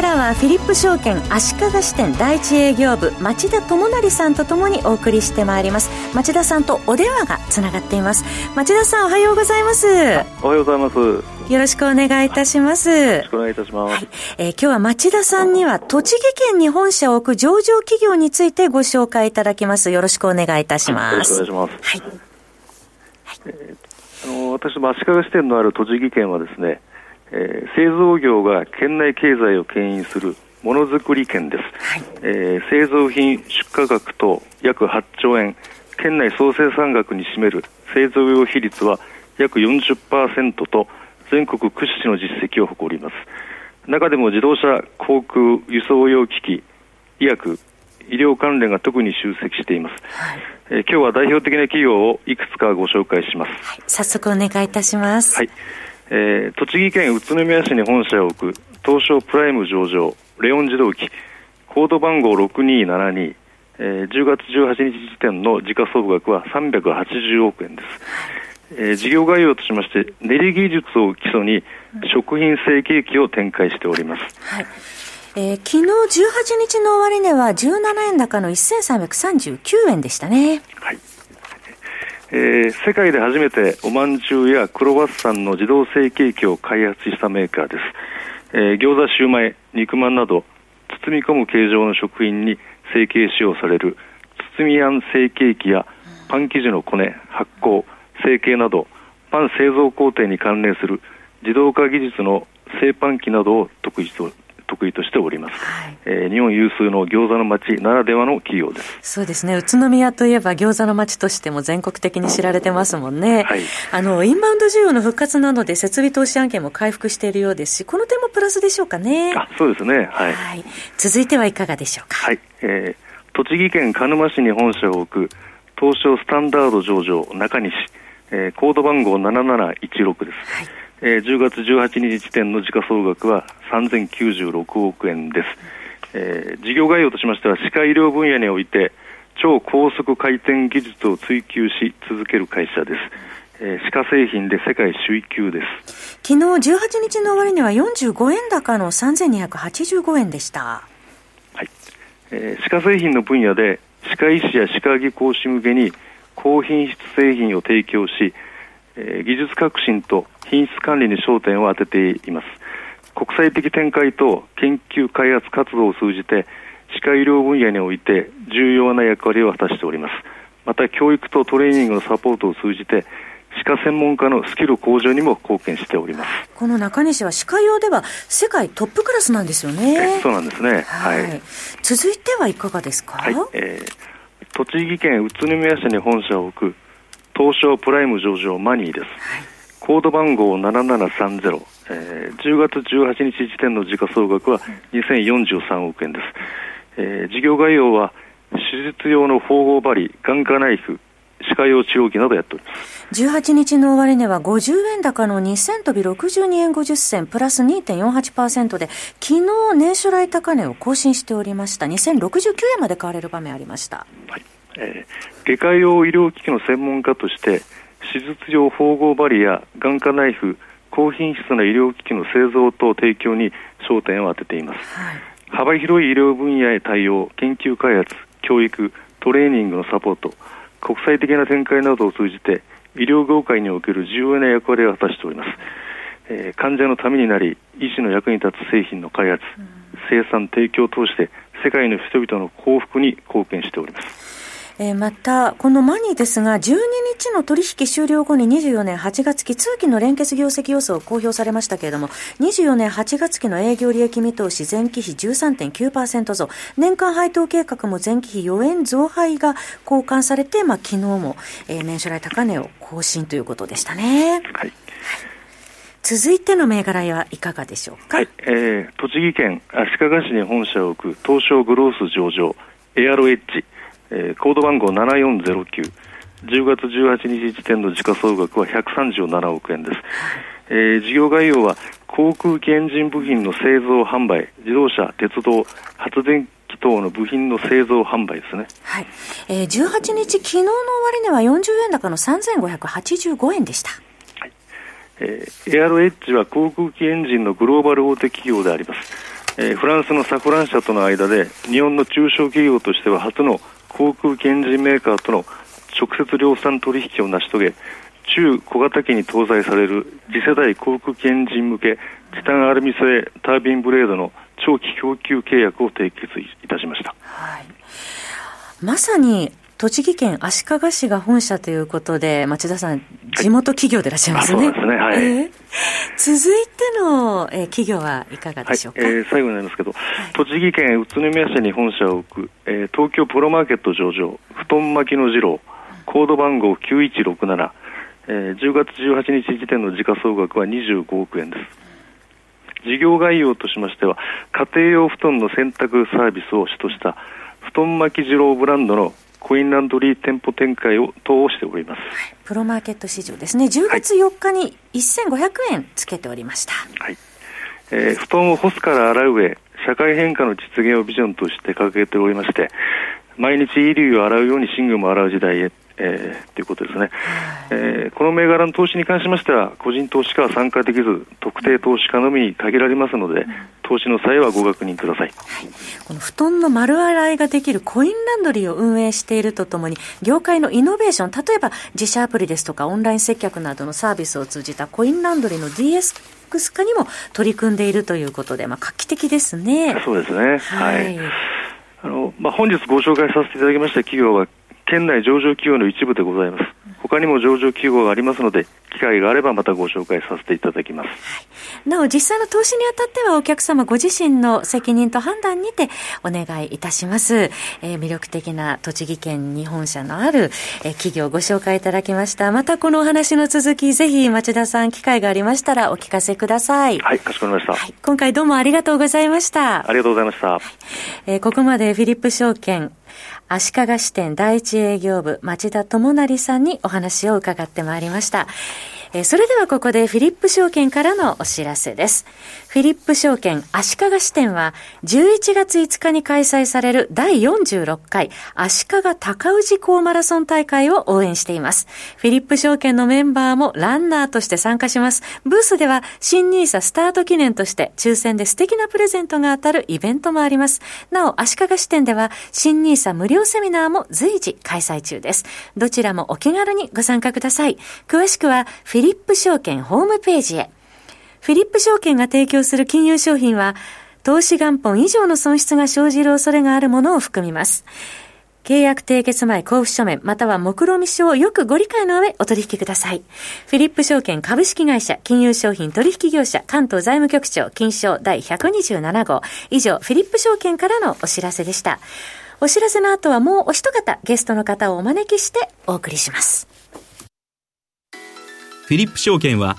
からはフィリップ証券足利支店第一営業部町田智成さんとともにお送りしてまいります町田さんとお電話がつながっています町田さんおはようございますおはようございますよろしくお願いいたします。よろしくお願いいたします。はい、えー、今日は町田さんには栃木県に本社を置く上場企業についてご紹介いただきます。よろしくお願いいたします。よろしくお願いします。はい。えー、あの私も足利支店のある栃木県はですね、えー、製造業が県内経済を牽引するものづくり県です、はい、えー、製造品出荷額と約8兆円県内総生産額に占める製造業比率は約40%と全国屈指の実績を誇ります。中でも自動車航空輸送用機器医薬医療関連が特に集積しています、はい、えー、今日は代表的な企業をいくつかご紹介します、はい、早速お願いいたします。はいえー、栃木県宇都宮市に本社を置く東証プライム上場レオン自動機コード番号6272、えー、10月18日時点の時価総額は380億円です、えー、事業概要としまして練り技術を基礎に食品成形機を展開しております、はい。えー、昨日18日の終値は17円高の1339円でしたね。はいえー、世界で初めておまんじゅうやクロワッサンの自動成形機を開発したメーカーです、えー、餃子シューマイ肉まんなど包み込む形状の食品に成形使用される包みあん成形機やパン生地のこね発酵成形などパン製造工程に関連する自動化技術の製パン機などを得意と得意としております、はい、えー、日本有数の餃子の街ならではの企業です。そうですね。宇都宮といえば餃子の街としても全国的に知られてますもんね、はい、あのインバウンド需要の復活などで設備投資案件も回復しているようですしこの点もプラスでしょうかね。あそうですね、はい、はい、続いてはいかがでしょうか。はい、えー、栃木県鹿沼市に本社を置く東証スタンダード上場中西、えー、コード番号7716です、はいえー、10月18日時点の時価総額は3096億円です、えー、事業概要としましては歯科医療分野において超高速回転技術を追求し続ける会社です、えー、歯科製品で世界首位級です。昨日18日の終値は45円高の3285円でした。はい、えー、歯科製品の分野で歯科医師や歯科技工士向けに高品質製品を提供しえ技術革新と品質管理に焦点を当てています。国際的展開と研究開発活動を通じて歯科医療分野において重要な役割を果たしております。また教育とトレーニングのサポートを通じて歯科専門家のスキル向上にも貢献しております。この中西は歯科用では世界トップクラスなんですよね。そうなんですね、はい、はい、続いてはいかがですか、はい。えー、栃木県宇都宮市に本社を置く東証プライム上場マニーです、はい、コード番号7730、えー、10月18日時点の時価総額は2043億円です、えー、事業概要は手術用の縫合針眼科ナイフ歯科用治療器などやっております。18日の終値は50円高の2000飛び62円50銭プラス2.48%で昨日年初来高値を更新しておりました。2069円まで買われる場面ありました、はいえー、外科用医療機器の専門家として手術用縫合針や眼科ナイフ高品質な医療機器の製造と提供に焦点を当てています、はい、幅広い医療分野へ対応研究開発教育トレーニングのサポート国際的な展開などを通じて医療業界における重要な役割を果たしております、えー、患者のためになり医師の役に立つ製品の開発、うん、生産提供を通して世界の人々の幸福に貢献しておりますえー、また、このマニーですが、12日の取引終了後に24年8月期通期の連結業績予想を公表されましたけれども、24年8月期の営業利益見通し前期比13.9%増、年間配当計画も前期比4円増配が交換されて、まあ、昨日も、えー、年初来高値を更新ということでしたね。はい。続いての銘柄はいかがでしょうか？はい、えー、栃木県足利市に本社を置く東証グロース上場エアロエッジ。えー、コード番号7409、10月18日時点の時価総額は137億円です。えー、事業概要は航空機エンジン部品の製造販売、自動車、鉄道、発電機等の部品の製造販売ですね。はい。えー、18日、昨日の終値は40円高の3585円でした。はい。えー、エアロエッジは航空機エンジンのグローバル大手企業であります。えー、フランスのサフラン社との間で日本の中小企業としては初の航空機エンジンメーカーとの直接量産取引を成し遂げ中小型機に搭載される次世代航空機エンジン向けチタンアルミ製タービンブレードの長期供給契約を締結いたしました、はい、まさに栃木県足利市が本社ということで、町田さん、地元企業でいらっしゃいますね。そうですね、はい。えー、続いての、えー、企業はいかがでしょうか、はい、えー、最後になりますけど、はい、栃木県宇都宮市に本社を置く、えー、東京プロマーケット上場、布団巻きの次郎、コード番号9167、えー、10月18日時点の時価総額は25億円です。事業概要としましては、家庭用布団の洗濯サービスを主とした布団巻き次郎ブランドのコインランドリー店舗展開を等をしております、はい、プロマーケット市場ですね。10月4日に1500円つけておりました、はい。えー、布団を干すから洗う上社会変化の実現をビジョンとして掲げておりまして毎日衣類を洗うように寝具も洗う時代へえー、ということですね、えー、この銘柄の投資に関しましては、個人投資家は参加できず、特定投資家のみに限られますので、投資の際はご確認ください、はい、この布団の丸洗いができるコインランドリーを運営しているとともに、業界のイノベーション、例えば自社アプリですとか、オンライン接客などのサービスを通じたコインランドリーの DX 化にも取り組んでいるということで、まあ、画期的ですね。そうですね。はい。はい、あの、まあ、本日ご紹介させていただきました企業は、県内上場企業の一部でございます。他にも上場企業がありますので、機会があればまたご紹介させていただきます。はい、なお、実際の投資にあたってはお客様ご自身の責任と判断にてお願いいたします。えー、魅力的な栃木県に本社のある、えー、企業をご紹介いただきました。またこのお話の続き、ぜひ町田さん機会がありましたらお聞かせください。はい、かしこまりました。はい、今回どうもありがとうございました。ありがとうございました。えー、ここまでフィリップ証券足利支店第一営業部町田智成さんにお話を伺ってまいりました。えそれではここでフィリップ証券からのお知らせです。フィリップ証券足利支店は11月5日に開催される第46回足利高氏港マラソン大会を応援しています。フィリップ証券のメンバーもランナーとして参加します。ブースでは新ニーサスタート記念として抽選で素敵なプレゼントが当たるイベントもあります。なお、足利支店では新ニーサ無料セミナーも随時開催中です。どちらもお気軽にご参加ください。詳しくはフィリップ証券ホームページへ。フィリップ証券が提供する金融商品は、投資元本以上の損失が生じる恐れがあるものを含みます。契約締結前交付書面、または目論見書をよくご理解の上お取引ください。フィリップ証券株式会社金融商品取引業者関東財務局長金賞第127号。以上、フィリップ証券からのお知らせでした。お知らせの後はもうお一方ゲストの方をお招きしてお送りします。フィリップ証券は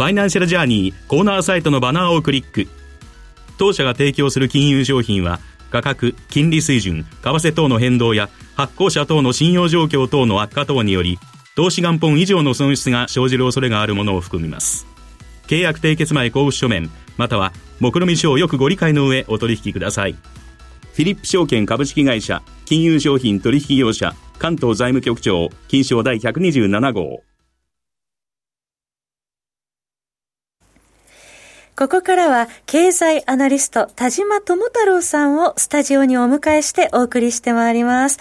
ファイナンシャルジャーニーコーナーサイトのバナーをクリック。当社が提供する金融商品は、価格、金利水準、為替等の変動や発行者等の信用状況等の悪化等により、投資元本以上の損失が生じる恐れがあるものを含みます。契約締結前交付書面、または、目論見書をよくご理解の上お取引ください。フィリップ証券株式会社、金融商品取引業者、関東財務局長、金賞第127号。ここからは経済アナリスト田島智太郎さんをスタジオにお迎えしてお送りしてまいります。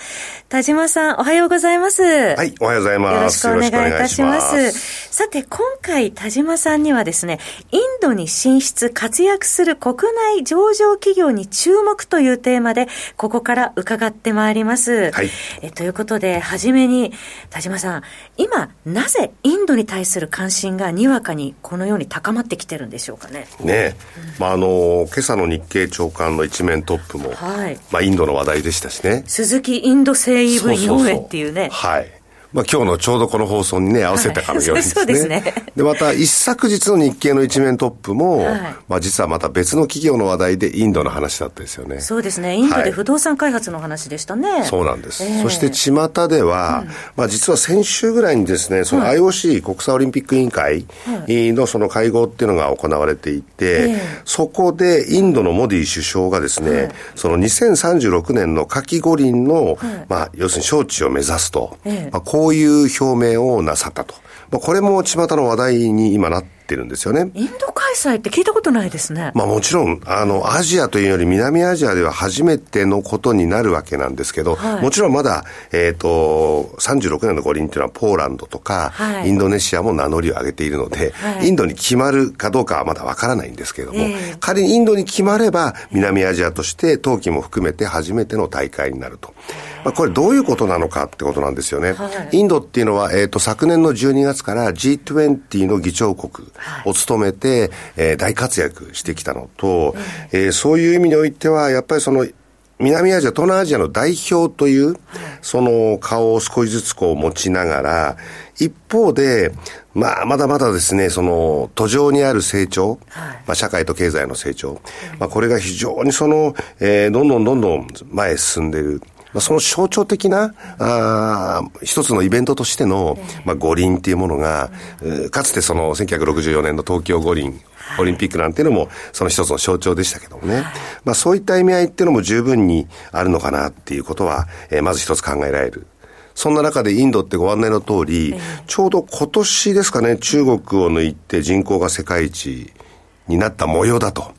田島さん、おはようございます。はい、おはようございます。よろしくお願いいたします。さて、今回田島さんにはですね、インドに進出、活躍する国内上場企業に注目というテーマで、ここから伺ってまいります。はい。えということで、はじめに、田島さん、今、なぜインドに対する関心がにわかにこのように高まってきてるんでしょうかね？ねまあ、あの、今朝の日経長官の一面トップも、はい、まあ、インドの話題でしたしね。鈴木インド製 EV4 円っていうね。はい。まあ、今日のちょうどこの放送にね、合わせたかのようにですね。そうですね。で、また、一昨日の日経の一面トップも、はい、まあ、実はまた別の企業の話題でインドの話だったですよね。そうですね。インドで不動産開発の話でしたね。はい、そうなんです。えー、そして、巷では、うん、まあ、実は先週ぐらいにですね、その IOC、国際オリンピック委員会のその会合っていうのが行われていて、そこでインドのモディ首相がですね、その2036年の夏季五輪の、まあ、要するに招致を目指すと、まあ、こういう表明をなさったと。まあ、これも巷の話題に今なってるんですよね。インド開催って聞いたことないですね。まあもちろん、あの、アジアというより南アジアでは初めてのことになるわけなんですけど、はい、もちろんまだ、えっ、ー、と、36年の五輪っていうのはポーランドとか、はい、インドネシアも名乗りを上げているので、はい、インドに決まるかどうかはまだわからないんですけれども、えー、仮にインドに決まれば、南アジアとして冬季も含めて初めての大会になると。まあ、これどういうことなのかってことなんですよね。はい、インドっていうのは、えっ、ー、と、昨年の12月から G20 の議長国を務めて、えー、大活躍してきたのと、えー、そういう意味においては、やっぱりその、南アジア、東南アジアの代表という、その顔を少しずつこう持ちながら、一方で、まあ、まだまだですね、その、途上にある成長、はい、まあ、社会と経済の成長、まあ、これが非常にその、えー、どんどんどんどん前へ進んでいる。まあ、その象徴的な、あ一つのイベントとしての、まあ、五輪っていうものが、かつてその1964年の東京五輪、オリンピックなんていうのも、その一つの象徴でしたけどもね。まあ、そういった意味合いっていうのも十分にあるのかなっていうことは、えー、まず一つ考えられる。そんな中でインドってご案内の通り、ちょうど今年ですかね、中国を抜いて人口が世界一になった模様だと。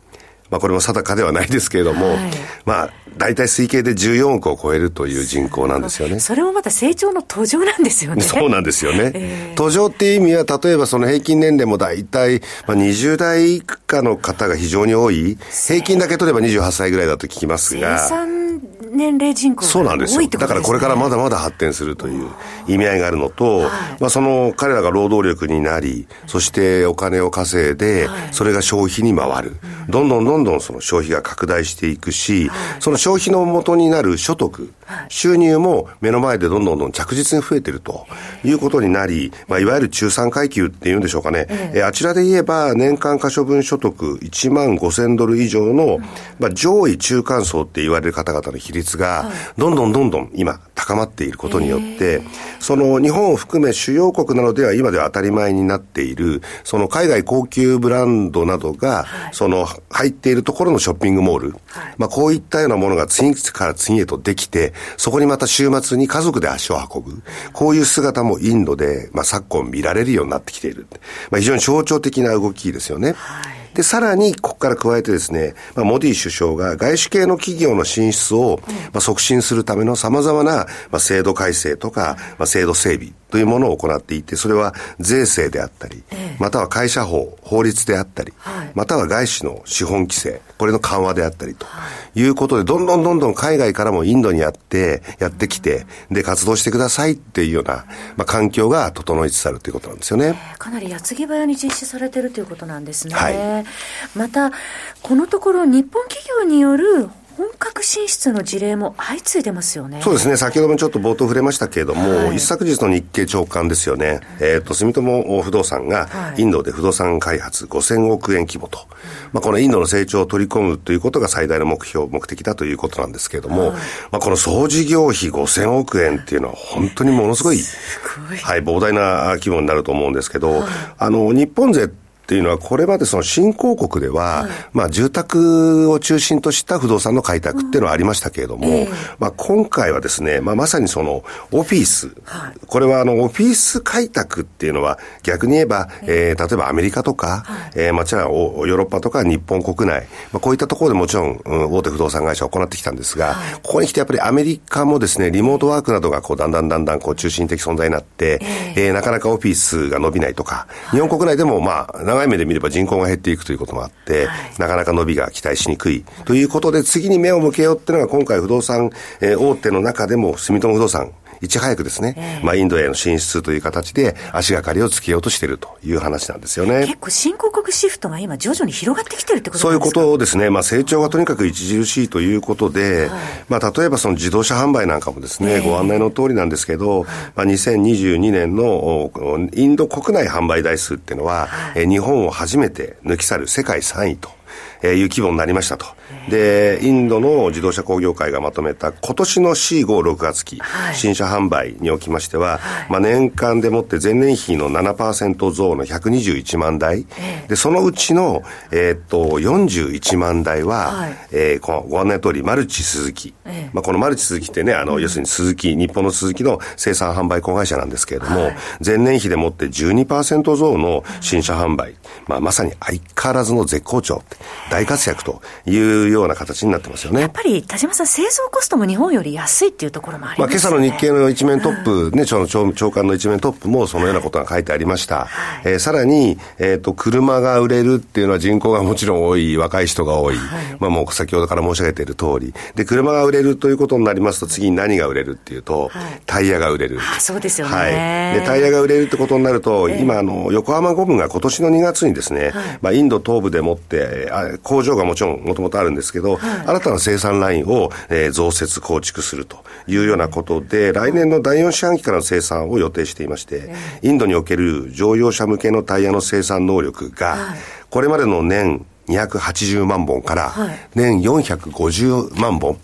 まあこれも定かではないですけれども、はい、まあ大体推計で14億を超えるという人口なんですよね。それもまた成長の途上なんですよね。そうなんですよね。えー、途上っていう意味は、例えばその平均年齢も大体、まあ、20代以下の方が非常に多い。平均だけ取れば28歳ぐらいだと聞きますが。年齢人口そうなんですよ。だからこれからまだまだ発展するという意味合いがあるのと、はい、まあその彼らが労働力になり、そしてお金を稼いで、それが消費に回る。どんどんどんどんその消費が拡大していくし、その消費の元になる所得、収入も目の前でどんどんどん着実に増えているということになり、まあいわゆる中産階級っていうんでしょうかね。えあちらで言えば年間可処分所得1万5000ドル以上の、まあ上位中間層って言われる方々の比率率が、どんどんどんどん今、高まっていることによって、その日本を含め主要国などでは今では当たり前になっている、その海外高級ブランドなどが、その入っているところのショッピングモール、まあこういったようなものが次から次へとできて、そこにまた週末に家族で足を運ぶ。こういう姿もインドで、まあ昨今見られるようになってきている。まあ非常に象徴的な動きですよね。はいで、さらに、ここから加えてですね、まあ、モディ首相が外資系の企業の進出を、まあ、促進するための様々な、まあ、制度改正とか、まあ、制度整備というものを行っていて、それは税制であったり、または会社法、法律であったり、または外資の資本規制、これの緩和であったりとい。うことで、どんどんどんどん海外からもインドにやって、やってきて、で、活動してくださいっていうような、まあ、環境が整いつつあるということなんですよね。かなり矢継ぎ早に実施されてるということなんですね。はい、また、このところ日本企業による本格進出の事例も相次いでますよね。そうですね。先ほどもちょっと冒頭触れましたけれども、はい、一昨日の日経長官ですよね。えっ、ー、と、住友不動産が、インドで不動産開発5000億円規模と、はい、まあ、このインドの成長を取り込むということが最大の目標、目的だということなんですけれども、はい、まあ、この総事業費5000億円っていうのは本当にものすごい、ごい。はい、膨大な規模になると思うんですけど、あの、日本勢っていうのは、これまでその新興国では、はい、まあ住宅を中心とした不動産の開拓っていうのはありましたけれども、うんえ。ー、まあ今回はですね、まあまさにそのオフィス、はい、これはあのオフィス開拓っていうのは逆に言えば、えー、例えばアメリカとか、はい、えー、まあじゃあヨーロッパとか日本国内、まあこういったところでもちろん、うん、大手不動産会社を行ってきたんですが、はい、ここに来てやっぱりアメリカもですね、リモートワークなどがこうだんだんだんだんこう中心的存在になって、えー、えー、なかなかオフィスが伸びないとか、日本国内でもまあ長い目で見れば人口が減っていくということもあって、はい、なかなか伸びが期待しにくいということで、次に目を向けようっていうのが今回不動産、えー、大手の中でも住友不動産、いち早くですね、えー、まあ、インドへの進出という形で足がかりをつけようとしているという話なんですよね。結構新興国シフトが今徐々に広がってきてるってことそういうことですね。まあ、成長がとにかく著しいということで、はい、まあ、例えばその自動車販売なんかもですね、えー、ご案内の通りなんですけど、まあ、2022年のインド国内販売台数っていうのは、はい、日本を初めて抜き去る世界3位と。えー、いう規模になりましたと。で、インドの自動車工業会がまとめた今年の C56 月期、はい、新車販売におきましては、はい、まあ年間でもって前年比の7%増の121万台、えー、で、そのうちの、えー、っと、41万台は、はい、えー、このご案内の通り、マルチ鈴木。えー、まあこのマルチ鈴木ってね、あの、うん、要するに鈴木、日本の鈴木の生産販売子会社なんですけれども、前年比でもって12%増の新車販売、まあまさに相変わらずの絶好調。大活躍というような形になってますよね。やっぱり田島さん、製造コストも日本より安いっていうところもありますね。まあ、今朝の日経の一面トップ、うん、ね、長長官の一面トップもそのようなことが書いてありました。はい、えー、さらに、えっ、ー、と、車が売れるっていうのは人口がもちろん多い、若い人が多い。はい、まあもう先ほどから申し上げている通り。で、車が売れるということになりますと、次に何が売れるっていうと、はい、タイヤが売れる。あ、そうですよね。はい。で、タイヤが売れるってことになると、えー、今、あの、横浜ゴムが今年の2月にですね、まあインド東部でもって、あ工場がもちろんもともとあるんですけど、はい、新たな生産ラインを、えー、増設構築するというようなことで、来年の第4四半期からの生産を予定していまして、インドにおける乗用車向けのタイヤの生産能力が、これまでの年280万本から年450万本、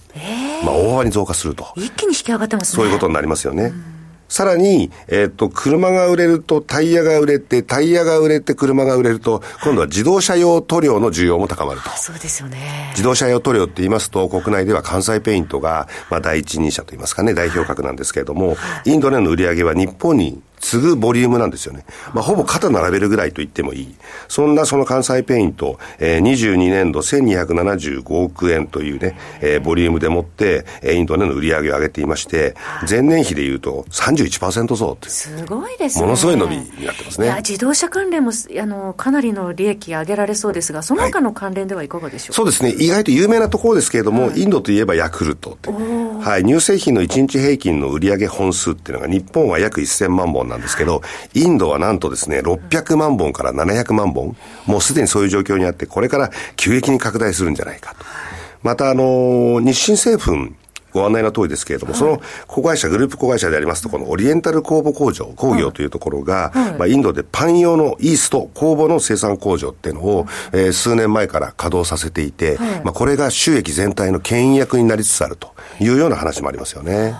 まあ大幅に増加すると。一気に引き上がってますね。そういうことになりますよね。うんさらに、えっ、ー、と、車が売れるとタイヤが売れて、タイヤが売れて車が売れると、今度は自動車用塗料の需要も高まると。そうですよね。自動車用塗料って言いますと、国内では関西ペイントが、まあ、第一人者と言いますかね、代表格なんですけれども、インドでの売り上げは日本に次ぐボリュームなんですよね。まあ、ほぼ肩並べるぐらいと言ってもいい。そんなその関西ペイント、えー、22年度1275億円というね、えー、ボリュームでもって、えー、インドでの売り上げを上げていまして、前年比でいうと31%増って。すごいですね。ものすごい伸びになってますね。自動車関連も、あの、かなりの利益上げられそうですが、その他の関連ではいかがでしょう？か、はい、そうですね。意外と有名なところですけれども、はい、インドといえばヤクルトって。はい。乳製品の1日平均の売上本数っていうのが日本は約1000万本なんですけど、インドはなんとですね、600万本から700万本、もうすでにそういう状況にあって、これから急激に拡大するんじゃないかと。また、あの、日清製粉、ご案内の通りですけれども、はい、その子会社、グループ子会社でありますと、このオリエンタル工房工場、工業というところが、はい、まあ、インドでパン用のイースト、工房の生産工場っていうのを、えー、数年前から稼働させていて、はい、まあ、これが収益全体の牽引役になりつつあるというような話もありますよね。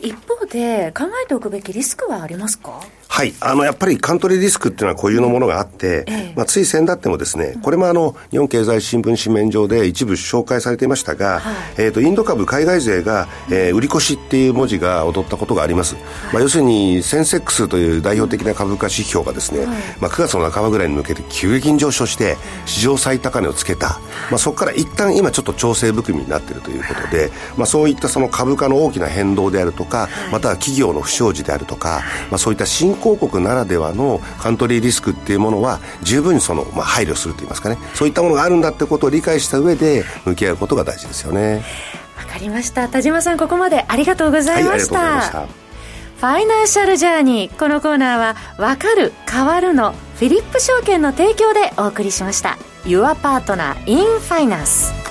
一方で、考えておくべきリスクはありますか？はい。あの、やっぱりカントリーリスクっていうのは固有のものがあって、ええ、まあ、つい先だってもですね、これもあの、日本経済新聞紙面上で一部紹介されていましたが、はい、えっ、ー、と、インド株海外勢が、えー、売り越しっていう文字が踊ったことがあります。はい、まあ、要するに、センセックスという代表的な株価指標がですね、はい、まあ、9月の半ばぐらいに向けて急激に上昇して、史上最高値をつけた。まあ、そこから一旦今ちょっと調整含みになっているということで、まあ、そういったその株価の大きな変動であるとか、または企業の不祥事であるとか、まあ、そういった新興国ならでははのカントリーリスクっていうものは十分にその、まあ、配慮するといいますかね。そういったものがあるんだってことを理解した上で向き合うことが大事ですよね。わかりました。田島さんここまでありがとうございました、はい、ファイナンシャルジャーニー。このコーナーは「わかる変わるの」フィリップ証券の提供でお送りしました。Your Partner in Finance